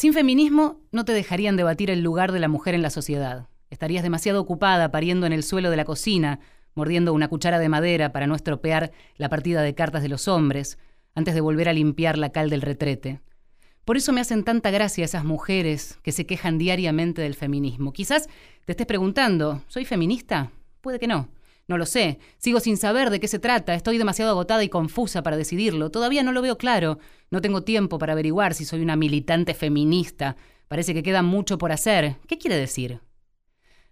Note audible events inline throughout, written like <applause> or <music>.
Sin feminismo no te dejarían debatir el lugar de la mujer en la sociedad. Estarías demasiado ocupada pariendo en el suelo de la cocina, mordiendo una cuchara de madera para no estropear la partida de cartas de los hombres, antes de volver a limpiar la cal del retrete. Por eso me hacen tanta gracia esas mujeres que se quejan diariamente del feminismo. Quizás te estés preguntando, ¿soy feminista? Puede que no. No lo sé. Sigo sin saber de qué se trata. Estoy demasiado agotada y confusa para decidirlo. Todavía no lo veo claro. No tengo tiempo para averiguar si soy una militante feminista. Parece que queda mucho por hacer. ¿Qué quiere decir?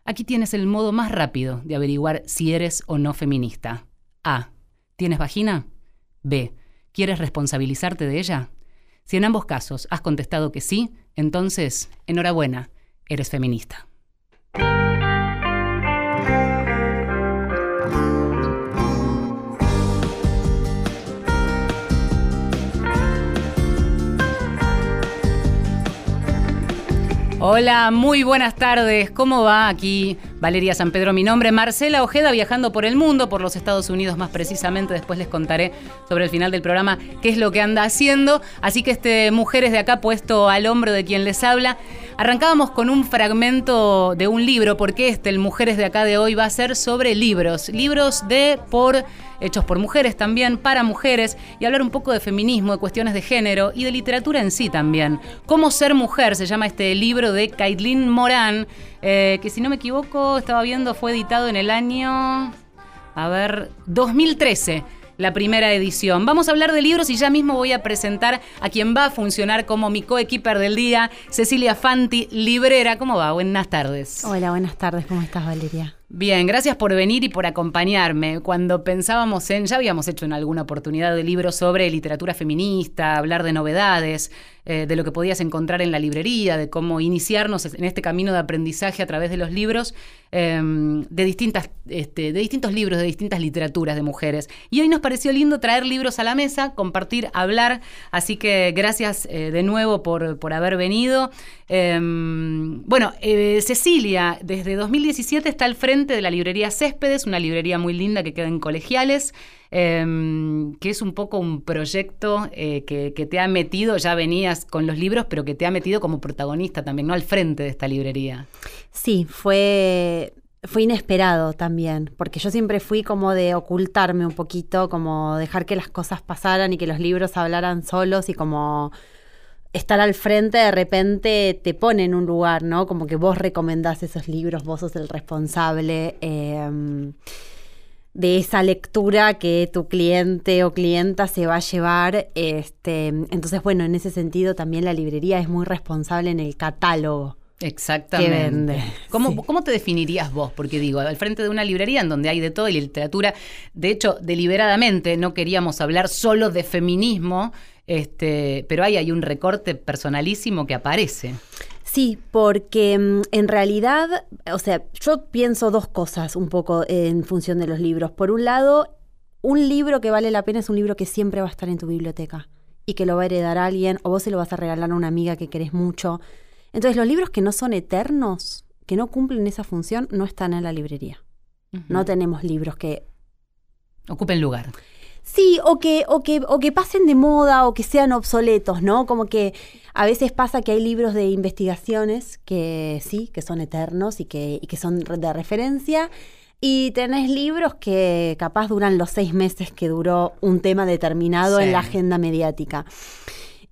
Aquí tienes el modo más rápido de averiguar si eres o no feminista. A. ¿Tienes vagina? B. ¿Quieres responsabilizarte de ella? Si en ambos casos has contestado que sí, entonces, enhorabuena, eres feminista. Hola, muy buenas tardes. ¿Cómo va aquí Valeria San Pedro? Mi nombre, Marcela Ojeda, viajando por el mundo, por los Estados Unidos más precisamente. Después les contaré sobre el final del programa qué es lo que anda haciendo. Así que este Mujeres de acá puesto al hombro de quien les habla. Arrancábamos con un fragmento de un libro, porque este, el Mujeres de acá de hoy, va a ser sobre libros. Libros de, por hechos por mujeres también, para mujeres, y hablar un poco de feminismo, de cuestiones de género y de literatura en sí también. Cómo ser mujer se llama este libro de Kaitlin Morán, eh, que si no me equivoco, estaba viendo, fue editado en el año, a ver, 2013 la primera edición. Vamos a hablar de libros y ya mismo voy a presentar a quien va a funcionar como mi coequiper del día, Cecilia Fanti, librera. ¿Cómo va? Buenas tardes. Hola, buenas tardes. ¿Cómo estás, Valeria? Bien, gracias por venir y por acompañarme. Cuando pensábamos en, ya habíamos hecho en alguna oportunidad de libros sobre literatura feminista, hablar de novedades, eh, de lo que podías encontrar en la librería, de cómo iniciarnos en este camino de aprendizaje a través de los libros, em, de, distintas, este, de distintos libros, de distintas literaturas de mujeres. Y hoy nos pareció lindo traer libros a la mesa, compartir, hablar. Así que gracias eh, de nuevo por, por haber venido. Em, bueno, eh, Cecilia, desde 2017 está al frente de la librería Céspedes, una librería muy linda que queda en colegiales, em, que es un poco un proyecto eh, que, te ha metido, ya venías con los libros, pero que te ha metido como protagonista también, ¿no? Al frente de esta librería. Sí, fue fue inesperado también, porque yo siempre fui como de ocultarme un poquito, como dejar que las cosas pasaran y que los libros hablaran solos y como estar al frente de repente te pone en un lugar, ¿no? Como que vos recomendás esos libros, vos sos el responsable em, de esa lectura que tu cliente o clienta se va a llevar. Este, entonces, bueno, en ese sentido también la librería es muy responsable en el catálogo. Exactamente. Que vende. ¿Cómo, ¿Cómo, te definirías vos? Porque digo, al frente de una librería en donde hay de todo y literatura, de hecho, deliberadamente no queríamos hablar solo de feminismo, este, pero ahí hay un recorte personalísimo que aparece. Sí, porque mm, en realidad, o sea, yo pienso dos cosas un poco en función de los libros. Por un lado, un libro que vale la pena es un libro que siempre va a estar en tu biblioteca y que lo va a heredar alguien o vos se lo vas a regalar a una amiga que querés mucho. Entonces, los libros que no son eternos, que no cumplen esa función, no están en la librería. No tenemos libros que ocupen lugar. Sí, o que, o, que, o que pasen de moda o que sean obsoletos, ¿no? Como que a veces pasa que hay libros de investigaciones que sí, que son eternos y que, y que son de referencia. Y tenés libros que capaz duran los seis meses que duró un tema determinado en la agenda mediática.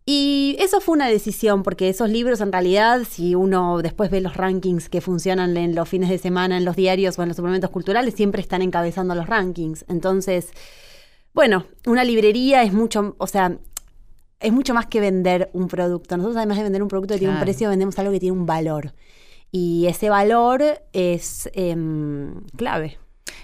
Y eso fue una decisión, porque esos libros en realidad, si uno después ve los rankings que funcionan en los fines de semana, en los diarios o en los suplementos culturales, siempre están encabezando los rankings. Entonces, bueno, una librería es mucho, o sea, es mucho más que vender un producto. Nosotros además de vender un producto que tiene un precio, vendemos algo que tiene un valor. Y ese valor es em, clave.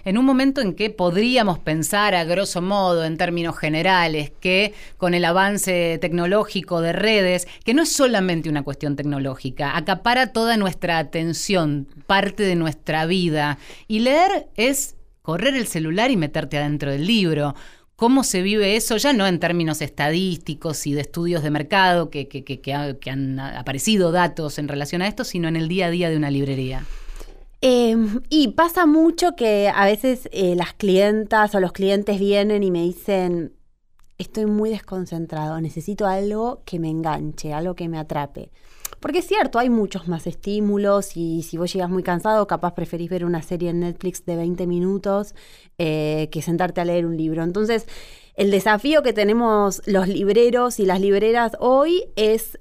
En un momento en que podríamos pensar, a grosso modo, en términos generales, que con el avance tecnológico de redes, que no es solamente una cuestión tecnológica, acapara toda nuestra atención, parte de nuestra vida. Y leer es correr el celular y meterte adentro del libro cómo se vive eso, ya no en términos estadísticos y de estudios de mercado, que, han aparecido datos en relación a esto, sino en el día a día de una librería. Em, y pasa mucho que a veces eh, las clientas o los clientes vienen y me dicen, estoy muy desconcentrado, necesito algo que me enganche, algo que me atrape. Porque es cierto, hay muchos más estímulos y si vos llegas muy cansado, capaz preferís ver una serie en Netflix de 20 minutos eh, que sentarte a leer un libro. Entonces, el desafío que tenemos los libreros y las libreras hoy es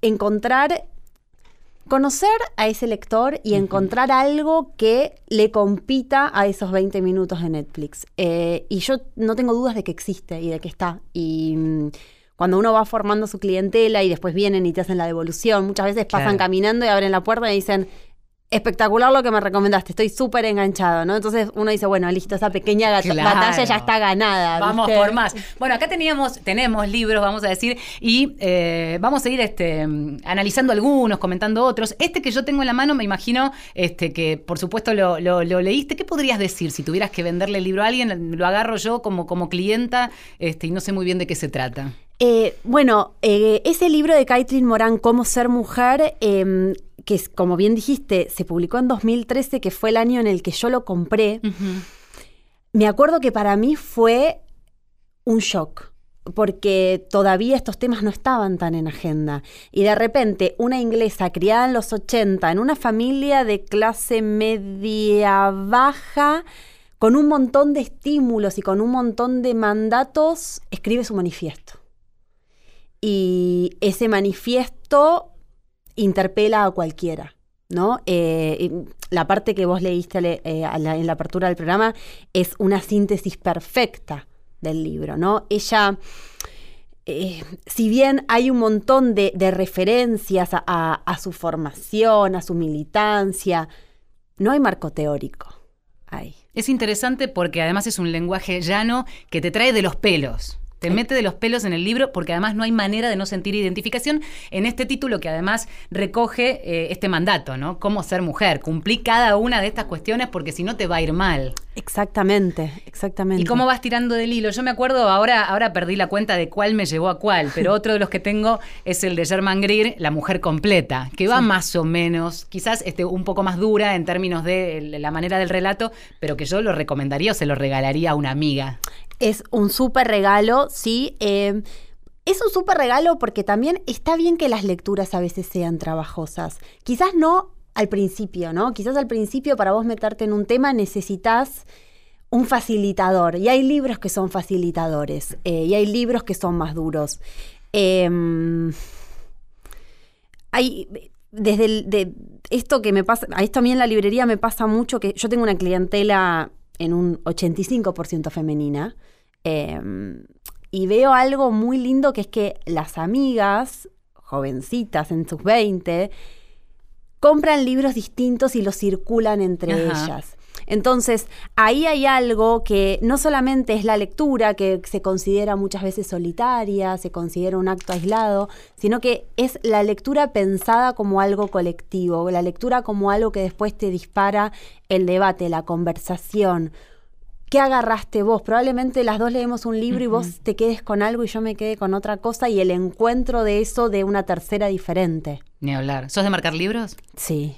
encontrar conocer a ese lector y encontrar algo que le compita a esos 20 minutos de Netflix. Eh, y yo no tengo dudas de que existe y de que está. Y mm, cuando uno va formando su clientela y después vienen y te hacen la devolución, muchas veces pasan caminando y abren la puerta y dicen, espectacular lo que me recomendaste, estoy súper enganchado, ¿no? Entonces uno dice, bueno, listo, esa pequeña batalla ya está ganada. Vamos por más. Bueno, acá teníamos, tenemos libros, vamos a decir, y eh, vamos a ir este, analizando algunos, comentando otros. Este que yo tengo en la mano, me imagino este, que por supuesto lo, leíste. ¿Qué podrías decir si tuvieras que venderle el libro a alguien? Lo agarro yo como, como clienta este, y no sé muy bien de qué se trata. Eh, bueno, eh, ese libro de Caitlin Morán, Cómo ser mujer, em, que como bien dijiste, se publicó en 2013, que fue el año en el que yo lo compré. Me acuerdo que para mí fue un shock, porque todavía estos temas no estaban tan en agenda. Y de repente, una inglesa criada en los 80, en una familia de clase media baja, con un montón de estímulos y con un montón de mandatos, escribe su manifiesto. Y ese manifiesto interpela a cualquiera. ¿no? Eh, la parte que vos leíste eh, en la apertura del programa es una síntesis perfecta del libro, ¿no? Ella, eh, si bien hay un montón de, referencias a, su formación, a su militancia, no hay marco teórico ahí. Es interesante porque además es un lenguaje llano que te trae de los pelos. Te mete de los pelos en el libro porque además no hay manera de no sentir identificación en este título que además recoge eh, este mandato, ¿no? Cómo ser mujer. Cumplí cada una de estas cuestiones porque si no te va a ir mal. Exactamente, exactamente. ¿Y cómo vas tirando del hilo? Yo me acuerdo, ahora, ahora perdí la cuenta de cuál me llevó a cuál, pero <laughs> otro de los que tengo es el de German Greer, La mujer completa, que va más o menos, quizás este, un poco más dura en términos de la manera del relato, pero que yo lo recomendaría o se lo regalaría a una amiga. Es un súper regalo, sí. Eh, es un súper regalo porque también está bien que las lecturas a veces sean trabajosas. Quizás no al principio, ¿no? Quizás al principio para vos meterte en un tema necesitas un facilitador. Y hay libros que son facilitadores. Eh, y hay libros que son más duros. Em, hay. Desde de esto que me pasa, a esto a mí en la librería me pasa mucho que yo tengo una clientela en un 85% femenina. Em, y veo algo muy lindo que es que las amigas, jovencitas en sus 20, compran libros distintos y los circulan entre ellas. Entonces, ahí hay algo que no solamente es la lectura, que se considera muchas veces solitaria, se considera un acto aislado, sino que es la lectura pensada como algo colectivo, la lectura como algo que después te dispara el debate, la conversación, ¿qué agarraste vos? Probablemente las dos leemos un libro y vos te quedes con algo y yo me quede con otra cosa y el encuentro de eso de una tercera diferente. Ni hablar. ¿Sos de marcar libros? Sí.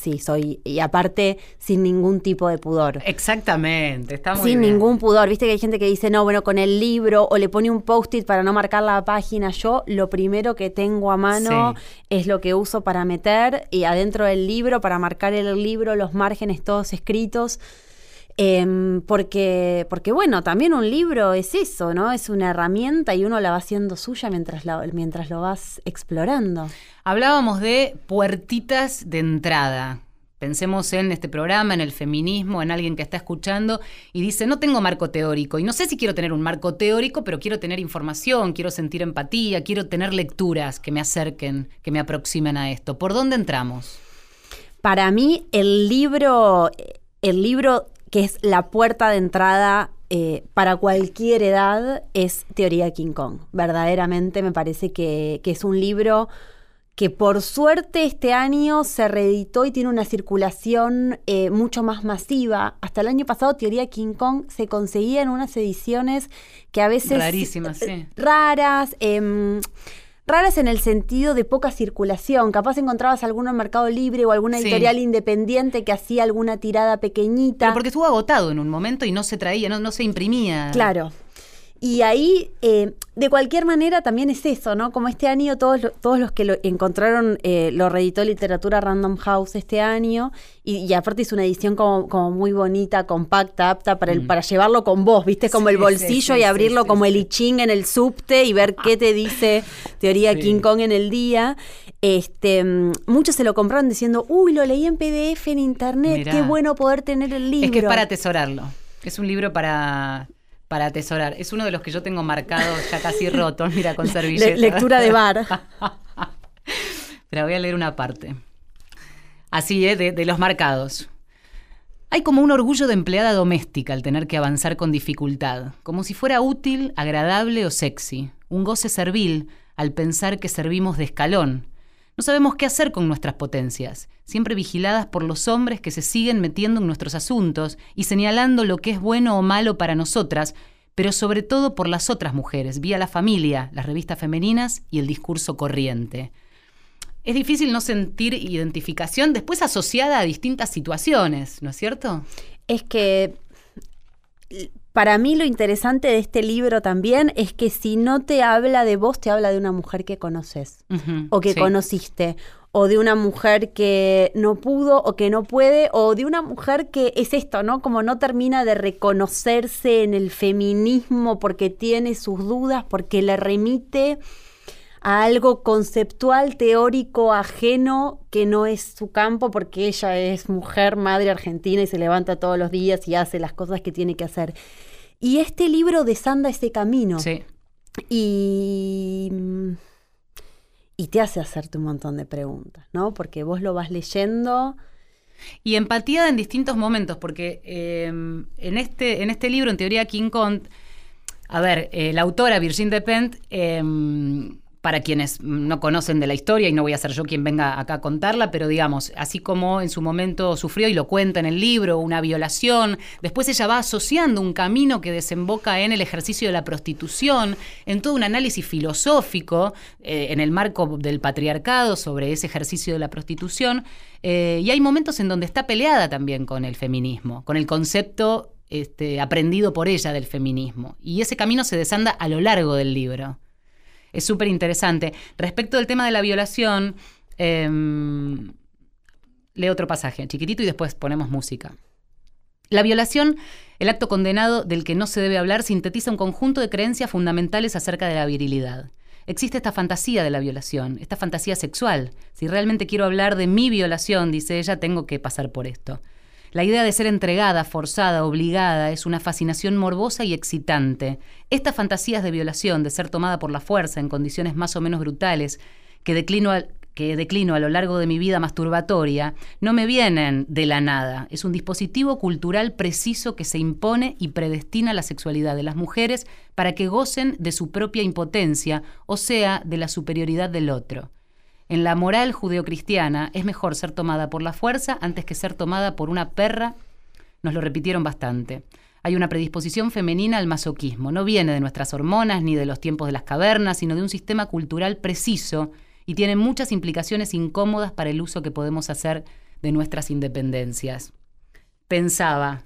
Sí, soy, y aparte sin ningún tipo de pudor. Exactamente, está muy Sin ningún pudor, viste que hay gente que dice, no, bueno, con el libro o le pone un post-it para no marcar la página. Yo lo primero que tengo a mano es lo que uso para meter y adentro del libro, para marcar el libro, los márgenes todos escritos. Em, porque, porque, bueno, también un libro es eso, ¿no? Es una herramienta y uno la va haciendo suya mientras, mientras lo vas explorando. Hablábamos de puertitas de entrada. Pensemos en este programa, en el feminismo, en alguien que está escuchando y dice, no tengo marco teórico. Y no sé si quiero tener un marco teórico, pero quiero tener información, quiero sentir empatía, quiero tener lecturas que me acerquen, que me aproximen a esto. ¿Por dónde entramos? Para mí, el libro, el libro que es la puerta de entrada eh, para cualquier edad, es Teoría King Kong. Verdaderamente me parece que, es un libro que por suerte este año se reeditó y tiene una circulación eh, mucho más masiva. Hasta el año pasado Teoría King Kong se conseguía en unas ediciones que a veces... Rarísimas, sí. Raras. Em, raras en el sentido de poca circulación. Capaz encontrabas alguno en Mercado Libre o alguna editorial independiente que hacía alguna tirada pequeñita. Pero porque estuvo agotado en un momento y no se traía, no, no se imprimía. Claro. Y ahí, eh, de cualquier manera, también es eso, ¿no? Como este año, todos, todos los que lo encontraron, eh, lo reeditó Literatura Random House este año, y, aparte es una edición como, como, muy bonita, compacta, apta para, el, mm. para llevarlo con vos, ¿viste? Como el bolsillo y abrirlo como el I Ching en el subte y ver qué te dice teoría King Kong en el día. Este, mm, muchos se lo compraron diciendo, uy, lo leí en PDF en internet, qué bueno poder tener el libro. Es que es para atesorarlo. Es un libro para para atesorar. Es uno de los que yo tengo marcado ya casi roto, <laughs> mira, con servilleta. lectura de bar. <laughs> Pero voy a leer una parte. Así, ¿eh? de, de los marcados. Hay como un orgullo de empleada doméstica al tener que avanzar con dificultad, como si fuera útil, agradable o sexy. Un goce servil al pensar que servimos de escalón, no sabemos qué hacer con nuestras potencias, siempre vigiladas por los hombres que se siguen metiendo en nuestros asuntos y señalando lo que es bueno o malo para nosotras, pero sobre todo por las otras mujeres, vía la familia, las revistas femeninas y el discurso corriente. Es difícil no sentir identificación después asociada a distintas situaciones, ¿no es cierto? Es que para mí lo interesante de este libro también es que si no te habla de vos, te habla de una mujer que conoces o que conociste o de una mujer que no pudo o que no puede, o de una mujer que es esto, ¿no? Como no termina de reconocerse en el feminismo porque tiene sus dudas, porque le remite a algo conceptual, teórico, ajeno, que no es su campo, porque ella es mujer, madre argentina y se levanta todos los días y hace las cosas que tiene que hacer. Y este libro desanda ese camino. Sí. Y, y te hace hacerte un montón de preguntas, ¿no? Porque vos lo vas leyendo. Y empatía en distintos momentos, porque em, en, este, en este libro, en teoría King Kong, a ver, eh, la autora Virginia Despentes em, para quienes no conocen de la historia, y no voy a ser yo quien venga acá a contarla, pero digamos, así como en su momento sufrió y lo cuenta en el libro, una violación, después ella va asociando un camino que desemboca en el ejercicio de la prostitución, en todo un análisis filosófico eh, en el marco del patriarcado sobre ese ejercicio de la prostitución, eh, y hay momentos en donde está peleada también con el feminismo, con el concepto este, aprendido por ella del feminismo, y ese camino se desanda a lo largo del libro es súper interesante. Respecto del tema de la violación, em, leo otro pasaje, chiquitito, y después ponemos música. La violación, el acto condenado del que no se debe hablar, sintetiza un conjunto de creencias fundamentales acerca de la virilidad. Existe esta fantasía de la violación, esta fantasía sexual. Si realmente quiero hablar de mi violación, dice ella, tengo que pasar por esto. La idea de ser entregada, forzada, obligada, es una fascinación morbosa y excitante. Estas fantasías de violación, de ser tomada por la fuerza en condiciones más o menos brutales, que declino, que declino a lo largo de mi vida masturbatoria, no me vienen de la nada. Es un dispositivo cultural preciso que se impone y predestina la sexualidad de las mujeres para que gocen de su propia impotencia, o sea, de la superioridad del otro. En la moral judeocristiana es mejor ser tomada por la fuerza antes que ser tomada por una perra. Nos lo repitieron bastante. Hay una predisposición femenina al masoquismo. No viene de nuestras hormonas ni de los tiempos de las cavernas, sino de un sistema cultural preciso y tiene muchas implicaciones incómodas para el uso que podemos hacer de nuestras independencias. Pensaba,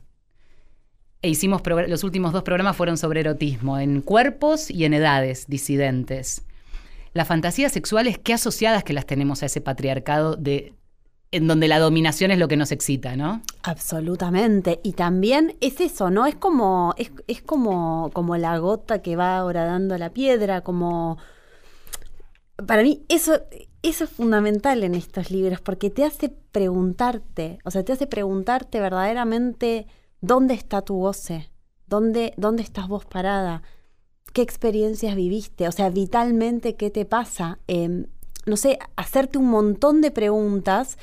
e hicimos los últimos dos programas fueron sobre erotismo, en cuerpos y en edades disidentes las fantasías sexuales, qué asociadas que las tenemos a ese patriarcado de en donde la dominación es lo que nos excita, ¿no? Absolutamente. Y también es eso, ¿no? Es como, es, es como, como la gota que va dando la piedra, como. Para mí, eso, eso es fundamental en estos libros, porque te hace preguntarte, o sea, te hace preguntarte verdaderamente dónde está tu goce, dónde, dónde estás vos parada, qué experiencias viviste, o sea, vitalmente qué te pasa. Em, no sé, hacerte un montón de preguntas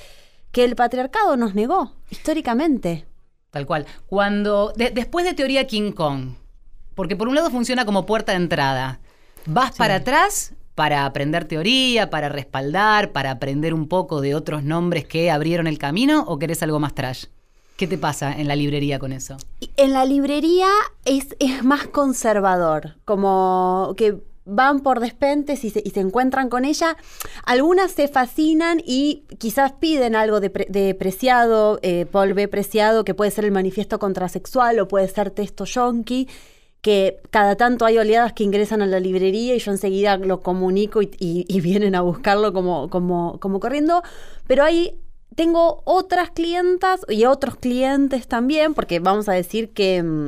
que el patriarcado nos negó históricamente. Tal cual. Cuando, después de teoría King Kong, porque por un lado funciona como puerta de entrada, vas para atrás para aprender teoría, para respaldar, para aprender un poco de otros nombres que abrieron el camino o querés algo más trash? ¿Qué te pasa en la librería con eso? En la librería es, es más conservador, como que van por despentes y se, encuentran con ella. Algunas se fascinan y quizás piden algo de, Preciado, eh, Paul B. Preciado, que puede ser el manifiesto contrasexual o puede ser texto yonki, que cada tanto hay oleadas que ingresan a la librería y yo enseguida lo comunico y, vienen a buscarlo como, como corriendo, pero hay tengo otras clientas y otros clientes también, porque vamos a decir que, mm,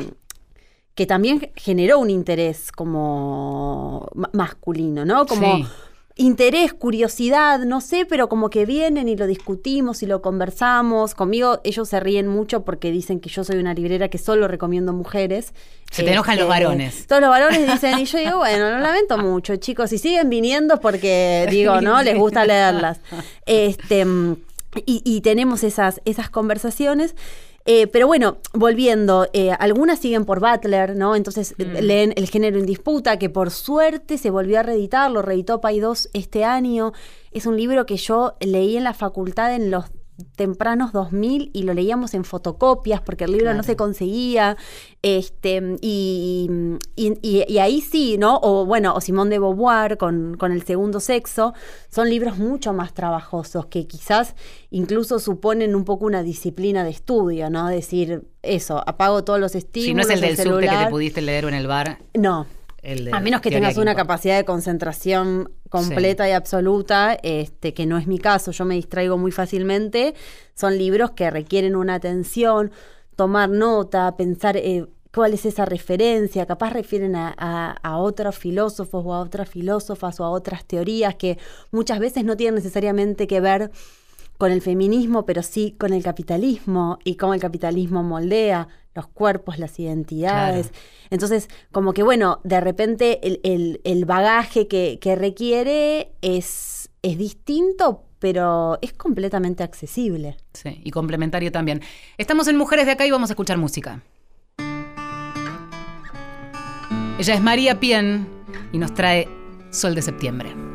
que también generó un interés como masculino, ¿no? Como interés, curiosidad, no sé, pero como que vienen y lo discutimos y lo conversamos. Conmigo ellos se ríen mucho porque dicen que yo soy una librera que solo recomiendo mujeres. Se te enojan los este, varones. Todos los varones dicen, y yo digo, bueno, lo lamento mucho, chicos, y siguen viniendo porque, digo, ¿no? Les gusta leerlas. <laughs> Este, y, tenemos esas, esas conversaciones. Eh, pero bueno, volviendo, eh, algunas siguen por Butler, ¿no? Entonces mm. leen El género en disputa, que por suerte se volvió a reeditar, lo reeditó Pay 2 este año. Es un libro que yo leí en la facultad en los tempranos 2000 y lo leíamos en fotocopias porque el libro no se conseguía. Este, y, y, ahí sí, ¿no? O bueno, o Simón de Beauvoir con, con, El segundo sexo, son libros mucho más trabajosos que quizás incluso suponen un poco una disciplina de estudio, ¿no? Decir, eso, apago todos los estímulos. Si no es el del subte que te pudiste leer en el bar. No, a menos que tengas una capacidad de concentración completa y absoluta, este, que no es mi caso, yo me distraigo muy fácilmente, son libros que requieren una atención, tomar nota, pensar eh, cuál es esa referencia, capaz refieren a, otros filósofos o a otras filósofas o a otras teorías que muchas veces no tienen necesariamente que ver con el feminismo, pero sí con el capitalismo y cómo el capitalismo moldea los cuerpos, las identidades. Entonces, como que bueno, de repente el, bagaje que, requiere es, es distinto, pero es completamente accesible. Sí, y complementario también. Estamos en Mujeres de Acá y vamos a escuchar música. Ella es María Pien y nos trae Sol de Septiembre.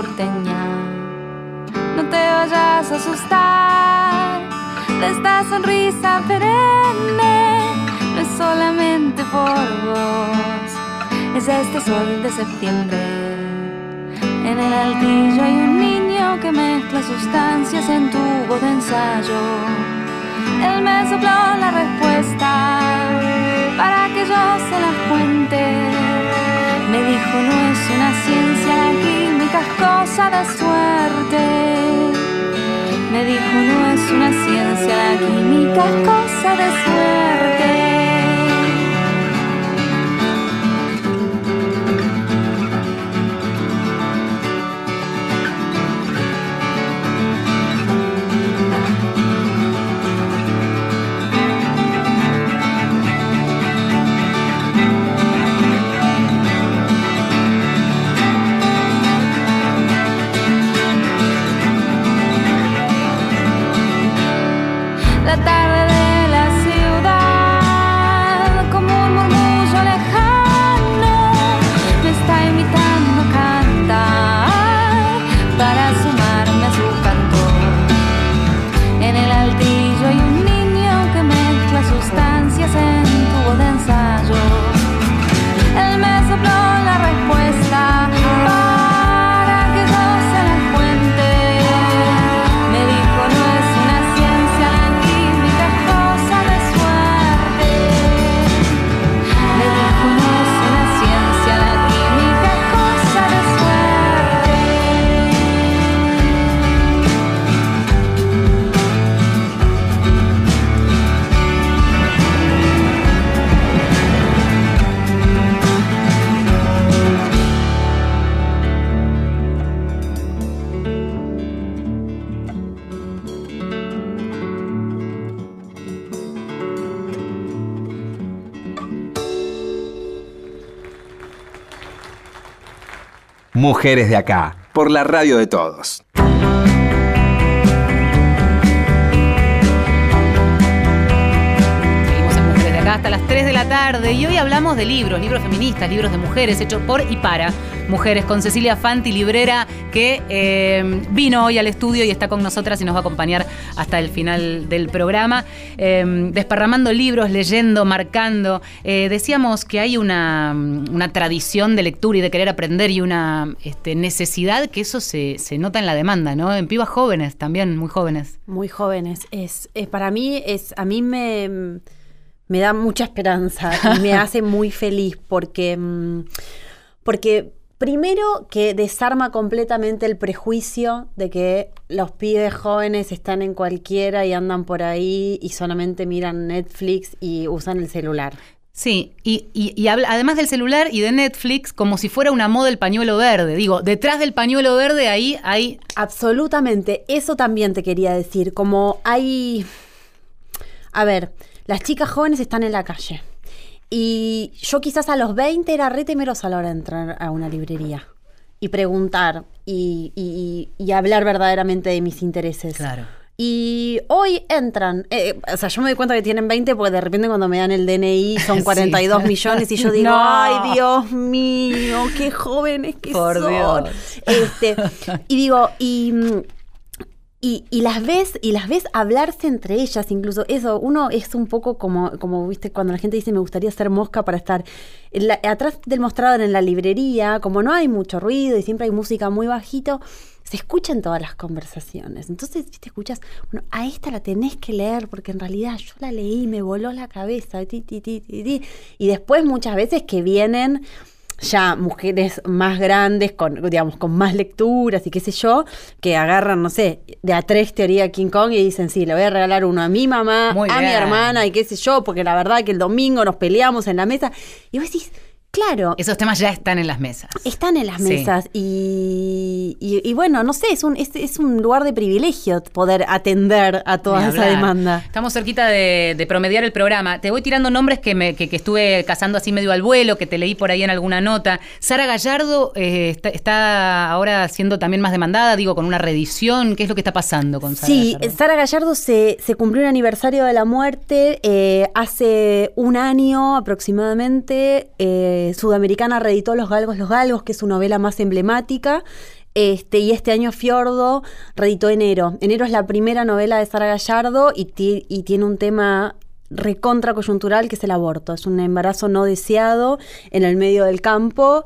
Porteña. No te vayas a asustar de esta sonrisa perenne, no es solamente por vos, es este sol de septiembre. En el altillo hay un niño que mezcla sustancias en tubo de ensayo. Él me sopló la respuesta para que yo se las cuente me dijo, no es una ciencia química, cosa de suerte. Me dijo, no es una ciencia la química, es cosa de suerte. Mujeres de acá, por la radio de todos. En Mujeres de acá hasta las 3 de de la tarde y hoy hablamos de libros, libros feministas, libros de mujeres hechos por y para mujeres con Cecilia Fanti, librera, que eh, vino hoy al estudio y está con nosotras y nos va a acompañar hasta el final del programa, eh, desparramando libros, leyendo, marcando. Eh, decíamos que hay una, una, tradición de lectura y de querer aprender y una este, necesidad que eso se, se, nota en la demanda, ¿no? En pibas jóvenes también, muy jóvenes. Muy jóvenes. Es, para mí, es, a mí me me da mucha esperanza y me <laughs> hace muy feliz porque, mm, porque primero que desarma completamente el prejuicio de que los pibes jóvenes están en cualquiera y andan por ahí y solamente miran Netflix y usan el celular. Sí, y, y, además del celular y de Netflix, como si fuera una moda el pañuelo verde. Digo, detrás del pañuelo verde ahí hay... Absolutamente, eso también te quería decir, como hay... A ver, las chicas jóvenes están en la calle. Y yo quizás a los 20 era re temerosa a la hora de entrar a una librería y preguntar y, hablar verdaderamente de mis intereses. Claro. Y hoy entran, eh, o sea, yo me doy cuenta que tienen 20 porque de repente cuando me dan el DNI son <laughs> 42 millones y yo <laughs> digo, ay Dios mío, qué jóvenes que Por son. Dios. Este, y digo, y mm, y, y, las ves, y las ves hablarse entre ellas, incluso eso, uno es un poco como, como viste, cuando la gente dice me gustaría ser mosca para estar atrás del mostrador en la librería, como no hay mucho ruido y siempre hay música muy bajito, se escuchan todas las conversaciones. Entonces, te escuchas, bueno, a esta la tenés que leer porque en realidad yo la leí, me voló la cabeza, ti, ti, ti, y después muchas veces que vienen ya mujeres más grandes, con, digamos, con más lecturas y qué sé yo, que agarran, no sé, de a tres teoría King Kong y dicen, sí, le voy a regalar uno a mi mamá, a mi hermana y qué sé yo, porque la verdad que el domingo nos peleamos en la mesa. Y vos decís, Claro. Esos temas ya están en las mesas. Están en las mesas. Y, y, bueno, no sé, es un, es, es, un lugar de privilegio poder atender a toda esa demanda. Estamos cerquita de, promediar el programa. Te voy tirando nombres que, me, que, estuve cazando así medio al vuelo, que te leí por ahí en alguna nota. Sara Gallardo eh, está, ahora siendo también más demandada, digo, con una reedición. ¿Qué es lo que está pasando con Sara sí, Sara Gallardo se, se, cumplió un aniversario de la muerte eh, hace un año aproximadamente. Eh, Sudamericana reeditó Los Galgos, Los Galgos, que es su novela más emblemática. Este, y este año Fiordo reeditó Enero. Enero es la primera novela de Sara Gallardo y, y tiene un tema recontra coyuntural que es el aborto. Es un embarazo no deseado en el medio del campo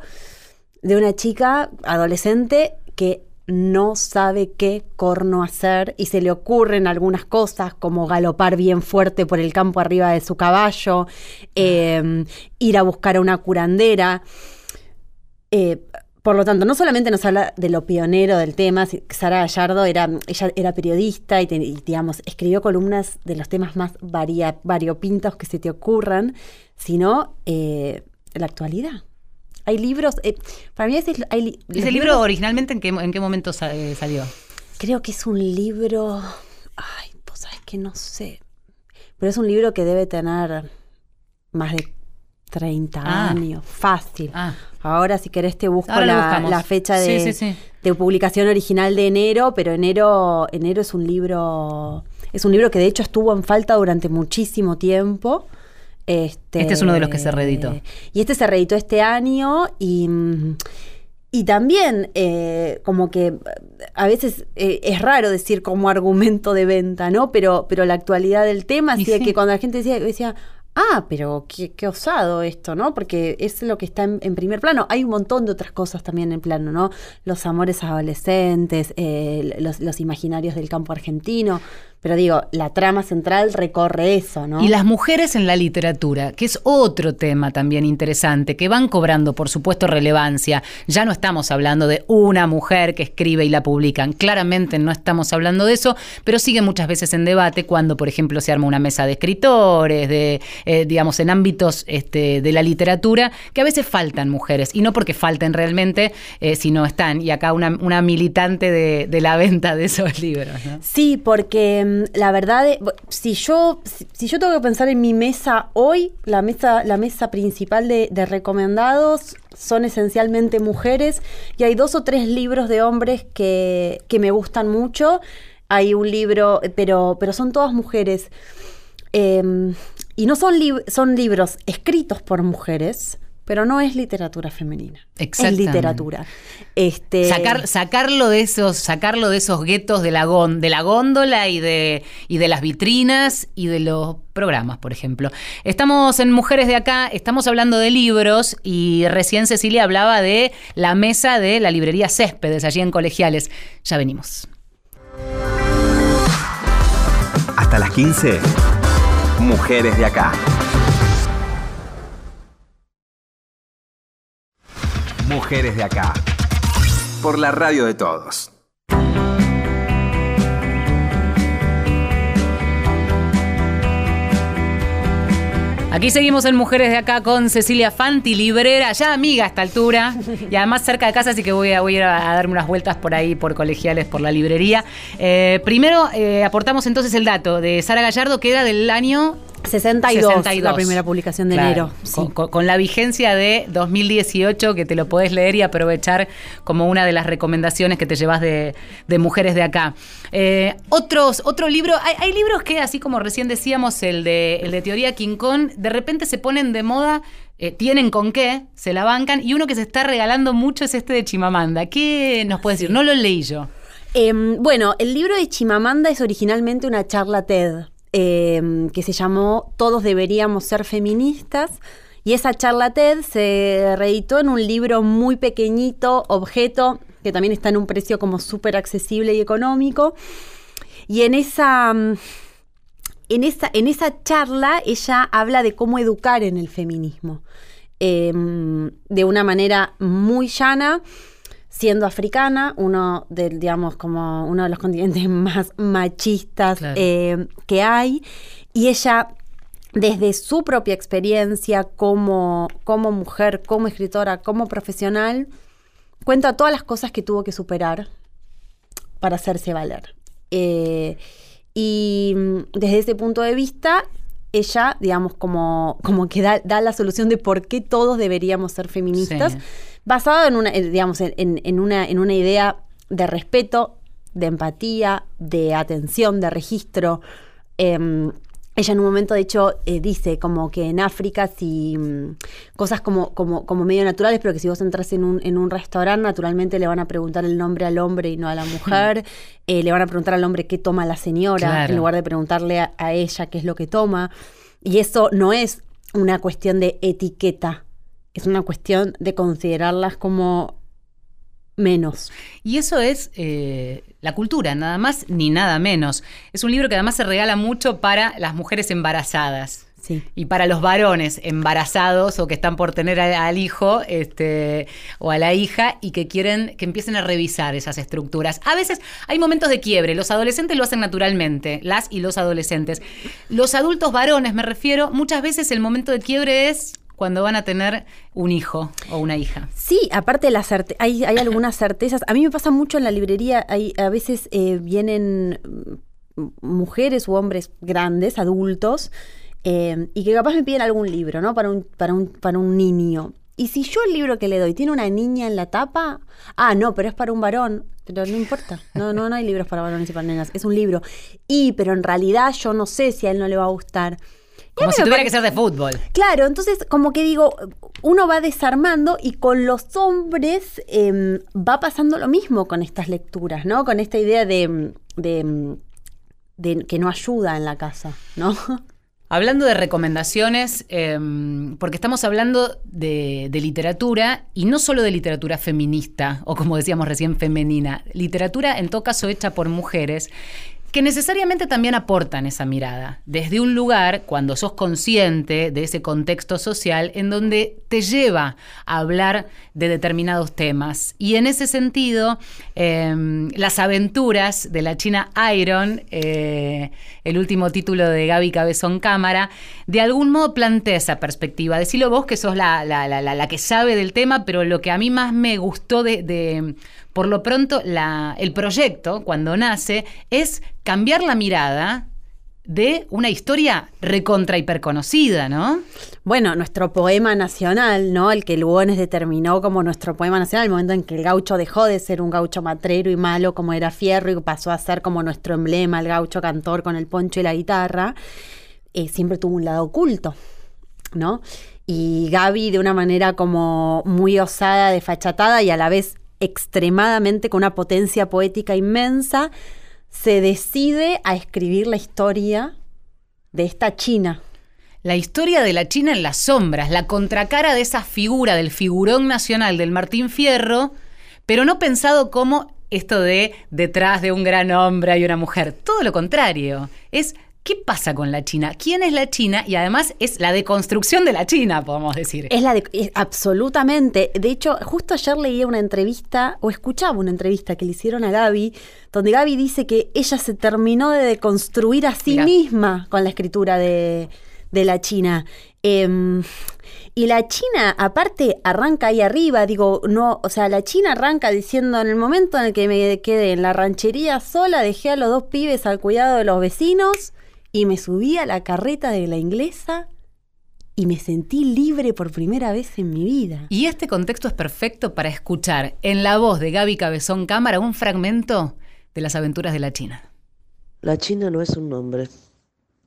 de una chica adolescente que no sabe qué corno hacer y se le ocurren algunas cosas como galopar bien fuerte por el campo arriba de su caballo, em, ir a buscar a una curandera. Eh, por lo tanto, no solamente nos habla de lo pionero del tema, Sara Gallardo era, ella era periodista y, digamos, escribió columnas de los temas más variopintos que se te ocurran, sino eh, la actualidad. Hay libros, eh, para mí ese, hay, ¿Ese libro originalmente en qué, en qué momento eh, salió? Creo que es un libro, ay, pues sabes que no sé, pero es un libro que debe tener más de 30 ah. años, fácil. Ah. Ahora si querés te busco la, fecha de, de, publicación original de enero, pero enero, enero es un libro, es un libro que de hecho estuvo en falta durante muchísimo tiempo. Este, este, es uno de los que se reeditó. Y este se reeditó este año y, y también eh, como que a veces eh, es raro decir como argumento de venta, ¿no? Pero, pero la actualidad del tema, así que cuando la gente decía, decía ah, pero qué, osado esto, ¿no? Porque es lo que está en, primer plano. Hay un montón de otras cosas también en plano, ¿no? Los amores adolescentes, eh, los, los, imaginarios del campo argentino. Pero digo, la trama central recorre eso, ¿no? Y las mujeres en la literatura, que es otro tema también interesante, que van cobrando, por supuesto, relevancia. Ya no estamos hablando de una mujer que escribe y la publican. Claramente no estamos hablando de eso, pero sigue muchas veces en debate cuando, por ejemplo, se arma una mesa de escritores, de, eh, digamos, en ámbitos este, de la literatura, que a veces faltan mujeres. Y no porque falten realmente, eh, sino están. Y acá una, una militante de, de, la venta de esos libros. ¿no? Sí, porque Em, la verdad, si yo, si, yo tengo que pensar en mi mesa hoy, la mesa, la mesa principal de, recomendados son esencialmente mujeres y hay dos o tres libros de hombres que, me gustan mucho. Hay un libro, pero, pero son todas mujeres. Em, y no son, son libros escritos por mujeres, pero no es literatura femenina. Es literatura. Este... Sacar, sacarlo de esos, sacarlo de esos guetos de la, de la góndola y de, y de las vitrinas y de los programas, por ejemplo. Estamos en Mujeres de Acá, estamos hablando de libros y recién Cecilia hablaba de la mesa de la librería Céspedes allí en Colegiales. Ya venimos. Hasta las 15. Mujeres de Acá. Mujeres de acá. Por la radio de todos. Aquí seguimos en Mujeres de Acá con Cecilia Fanti, librera, ya amiga a esta altura, y además cerca de casa, así que voy a, ir a, darme unas vueltas por ahí, por colegiales, por la librería. Eh, primero eh, aportamos entonces el dato de Sara Gallardo, que era del año 62, la primera publicación de enero. Con, la vigencia de 2018, que te lo podés leer y aprovechar como una de las recomendaciones que te llevas de, mujeres de acá. Eh, otros, otro libro, hay, libros que, así como recién decíamos, el de, el de Teoría King Kong, de repente se ponen de moda. Eh, tienen con qué, se la bancan, y uno que se está regalando mucho es este de Chimamanda. ¿Qué nos puede decir? No lo leí yo. Em, bueno, el libro de Chimamanda es originalmente una charla TED Em, que se llamó Todos deberíamos ser feministas. Y esa charla TED se reeditó en un libro muy pequeñito, objeto, que también está en un precio como súper accesible y económico. Y en esa, en, esa, en esa charla ella habla de cómo educar en el feminismo. Em, de una manera muy llana siendo africana, uno de, digamos, como uno de los continentes <laughs> más machistas eh, que hay, y ella desde su propia experiencia como, como mujer, como escritora, como profesional, cuenta todas las cosas que tuvo que superar para hacerse valer. Eh, y mm, desde ese punto de vista, ella, digamos, como, como que da, la solución de por qué todos deberíamos ser feministas basado en una, digamos, en, una, en una idea de respeto, de empatía, de atención, de registro. Em, ella en un momento, de hecho, eh, dice como que en África, si mm, cosas como, como, como medio naturales, pero que si vos entras en un, en un restaurante, naturalmente le van a preguntar el nombre al hombre y no a la mujer. <laughs> Eh, le van a preguntar al hombre qué toma la señora, en lugar de preguntarle a ella qué es lo que toma. Y eso no es una cuestión de etiqueta es una cuestión de considerarlas como menos. Y eso es eh, la cultura, nada más ni nada menos. Es un libro que además se regala mucho para las mujeres embarazadas. Sí. Y para los varones embarazados o que están por tener al, hijo este, o a la hija y que quieren que empiecen a revisar esas estructuras. A veces hay momentos de quiebre. Los adolescentes lo hacen naturalmente, las y los adolescentes. Los adultos varones, me refiero, muchas veces el momento de quiebre es cuando van a tener un hijo o una hija. Sí, aparte la hay, hay algunas certezas. A mí me pasa mucho en la librería, hay, a veces eh, vienen mujeres u hombres grandes, adultos, eh, y que capaz me piden algún libro, ¿no? Para un, para un, para un niño. Y si yo el libro que le doy tiene una niña en la tapa, ah, no, pero es para un varón, pero no importa. No, no, no hay libros para varones y para nenas, es un libro. Y, pero en realidad yo no sé si a él no le va a gustar. Como si tuviera que ser de fútbol. Claro, entonces como que digo, uno va desarmando y con los hombres em, va pasando lo mismo con estas lecturas, ¿no? Con esta idea de, de, de que no ayuda en la casa, ¿no? <laughs> Hablando de recomendaciones, em, porque estamos hablando de, de, literatura y no solo de literatura feminista o como decíamos recién femenina, literatura en todo caso hecha por mujeres que necesariamente también aportan esa mirada, desde un lugar, cuando sos consciente de ese contexto social, en donde te lleva a hablar de determinados temas. Y en ese sentido, em, las aventuras de la China Iron, eh, el último título de Gaby Cabezón Cámara, de algún modo plantea esa perspectiva. Decilo vos que sos la, la, que sabe del tema, pero lo que a mí más me gustó de por lo pronto, el proyecto, cuando nace, es cambiar la mirada de una historia recontra hiperconocida, ¿no? Bueno, nuestro poema nacional, ¿no? El que Lugones determinó como nuestro poema nacional, el momento en que el gaucho dejó de ser un gaucho matrero y malo como era Fierro y pasó a ser como nuestro emblema, el gaucho cantor con el poncho y la guitarra. eh, siempre tuvo un lado oculto, ¿no? Y Gaby de una manera como muy osada, desfachatada y a la vez extremadamente con una potencia poética inmensa, se decide a escribir la historia de esta China. La historia de la China en las sombras, la contracara de esa figura, del figurón nacional del Martín Fierro, pero no pensado como esto de detrás de un gran hombre hay una mujer. Todo lo contrario. Es ¿Qué pasa con la China? ¿Quién es la China? Y además es la deconstrucción de la China, podemos decir. Es la de, absolutamente. De hecho, justo ayer leía una entrevista, o escuchaba una entrevista que le hicieron a Gaby, donde Gaby dice que ella se terminó de deconstruir a sí misma con la escritura de, la China. Em, y la China, aparte, arranca ahí arriba, digo, no, o sea, la China arranca diciendo, en el momento en el que me quedé en la ranchería sola, dejé a los dos pibes al cuidado de los vecinos y me subí a la carreta de la inglesa y me sentí libre por primera vez en mi vida. Y este contexto es perfecto para escuchar en la voz de Gaby Cabezón Cámara un fragmento de las aventuras de la China. La China no es un nombre.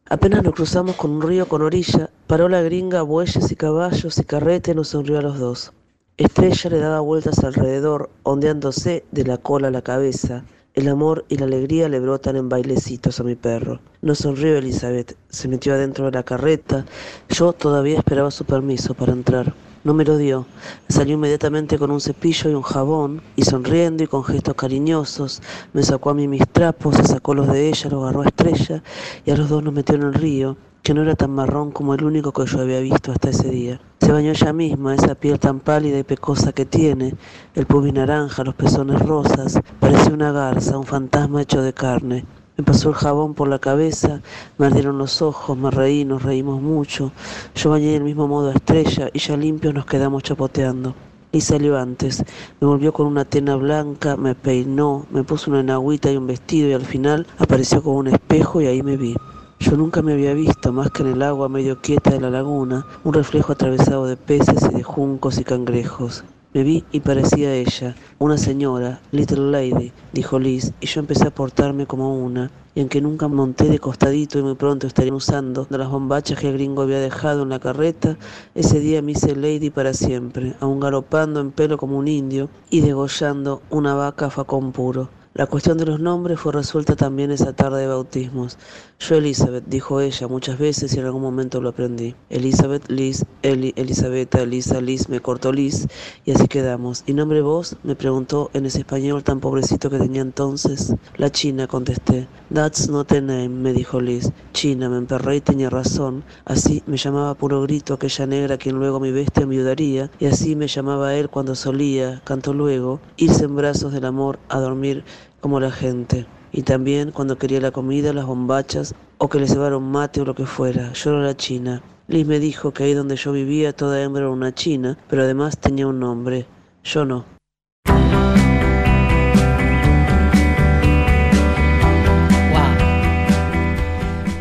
Apenas nos cruzamos con un río con orilla, paró la gringa, bueyes y caballos y carrete nos sonrió a los dos. Estrella le daba vueltas alrededor, ondeándose de la cola a la cabeza, el amor y la alegría le brotan en bailecitos a mi perro. No sonrió Elizabeth, se metió adentro de la carreta. Yo todavía esperaba su permiso para entrar. No me lo dio. Salió inmediatamente con un cepillo y un jabón, y sonriendo y con gestos cariñosos, me sacó a mí mis trapos, se sacó los de ella, lo agarró a Estrella, y a los dos nos metió en el río que no era tan marrón como el único que yo había visto hasta ese día. Se bañó ella misma, esa piel tan pálida y pecosa que tiene, el pubis naranja, los pezones rosas, parecía una garza, un fantasma hecho de carne. Me pasó el jabón por la cabeza, me ardieron los ojos, me reí, nos reímos mucho. Yo bañé del mismo modo a Estrella y ya limpios nos quedamos chapoteando. Y salió antes, me volvió con una tena blanca, me peinó, me puso una enagüita y un vestido y al final apareció con un espejo y ahí me vi. Yo nunca me había visto más que en el agua medio quieta de la laguna, un reflejo atravesado de peces y de juncos y cangrejos. Me vi y parecía ella, una señora, Little Lady, dijo Liz, y yo empecé a portarme como una, y aunque nunca monté de costadito y muy pronto estarían usando de las bombachas que el gringo había dejado en la carreta, ese día me hice Lady para siempre, aún galopando en pelo como un indio y degollando una vaca a facón puro. La cuestión de los nombres fue resuelta también esa tarde de bautismos. Yo Elizabeth, dijo ella muchas veces y en algún momento lo aprendí. Elizabeth, Liz, Eli, Elizabeth, Lisa, Liz, me cortó Liz y así quedamos. ¿Y nombre vos? me preguntó en ese español tan pobrecito que tenía entonces. La China, contesté. That's not a name, me dijo Liz. China, me emperré y tenía razón. Así me llamaba puro grito aquella negra quien luego mi bestia me ayudaría y así me llamaba él cuando solía, cantó luego, irse en brazos del amor a dormir como la gente. Y también cuando quería la comida, las bombachas, o que le llevaron mate o lo que fuera. Yo era la china. Liz me dijo que ahí donde yo vivía toda hembra era una china, pero además tenía un nombre. Yo no.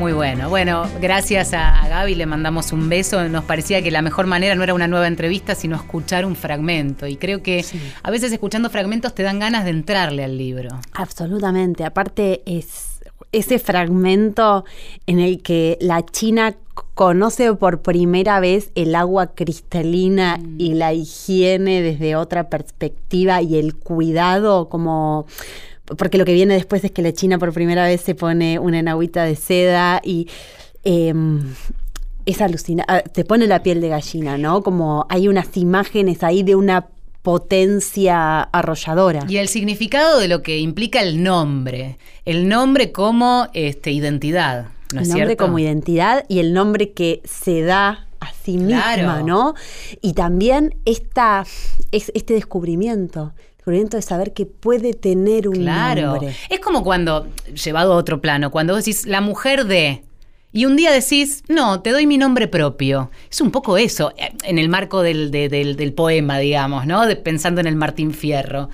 Muy bueno. Bueno, gracias a, Gaby, le mandamos un beso. Nos parecía que la mejor manera no era una nueva entrevista, sino escuchar un fragmento. Y creo que a veces escuchando fragmentos te dan ganas de entrarle al libro. Absolutamente. Aparte es ese fragmento en el que la China conoce por primera vez el agua cristalina mm. y la higiene desde otra perspectiva y el cuidado como porque lo que viene después es que la China por primera vez se pone una enagüita de seda y em, es alucinante, ah, te pone la piel de gallina, ¿no? Como hay unas imágenes ahí de una potencia arrolladora. Y el significado de lo que implica el nombre, el nombre como este, identidad, ¿no el nombre como identidad y el nombre que se da a sí misma, ¿no? Y también esta, es, este descubrimiento, de saber que puede tener un claro. Es como cuando, llevado a otro plano, cuando vos decís la mujer de. Y un día decís, no, te doy mi nombre propio. Es un poco eso, eh, en el marco del, del, poema, digamos, ¿no? De, pensando en el Martín Fierro.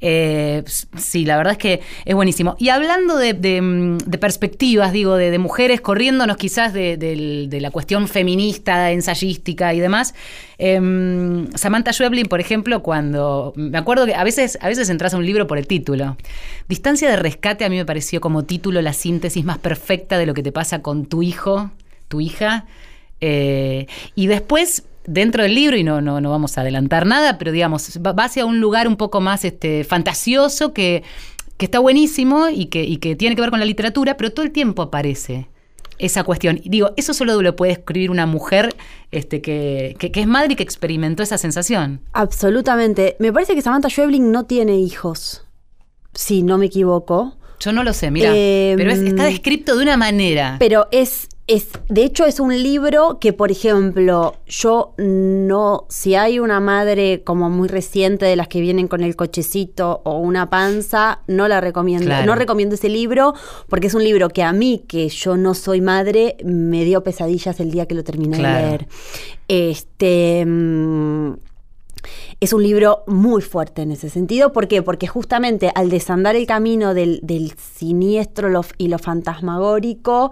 Eh, sí, la verdad es que es buenísimo. Y hablando de, mm, perspectivas, digo, de, mujeres corriéndonos quizás de, la cuestión feminista, ensayística y demás, em, Samantha Schweblin, por ejemplo, cuando me acuerdo que a veces, a veces entras a un libro por el título. Distancia de rescate a mí me pareció como título la síntesis más perfecta de lo que te pasa con tu hijo tu hija. Eh, y después, dentro del libro, y no, no, no vamos a adelantar nada, pero digamos, va, hacia un lugar un poco más este, fantasioso que, que está buenísimo y que, y que tiene que ver con la literatura, pero todo el tiempo aparece esa cuestión. Y digo, eso solo lo puede escribir una mujer este, que, que- que es madre y que experimentó esa sensación. Absolutamente. Me parece que Samantha Schweblin no tiene hijos, si no me equivoco. Yo no lo sé, mira, Em, pero es- está descrito de una manera. Pero es, es, de hecho, es un libro que, por ejemplo, yo no, si hay una madre como muy reciente de las que vienen con el cochecito o una panza, no la recomiendo. Claro. No recomiendo ese libro porque es un libro que a mí, que yo no soy madre, me dio pesadillas el día que lo terminé Claro. de leer. Este. mm, es un libro muy fuerte en ese sentido. ¿Por qué? Porque justamente al desandar el camino del, del siniestro y lo fantasmagórico,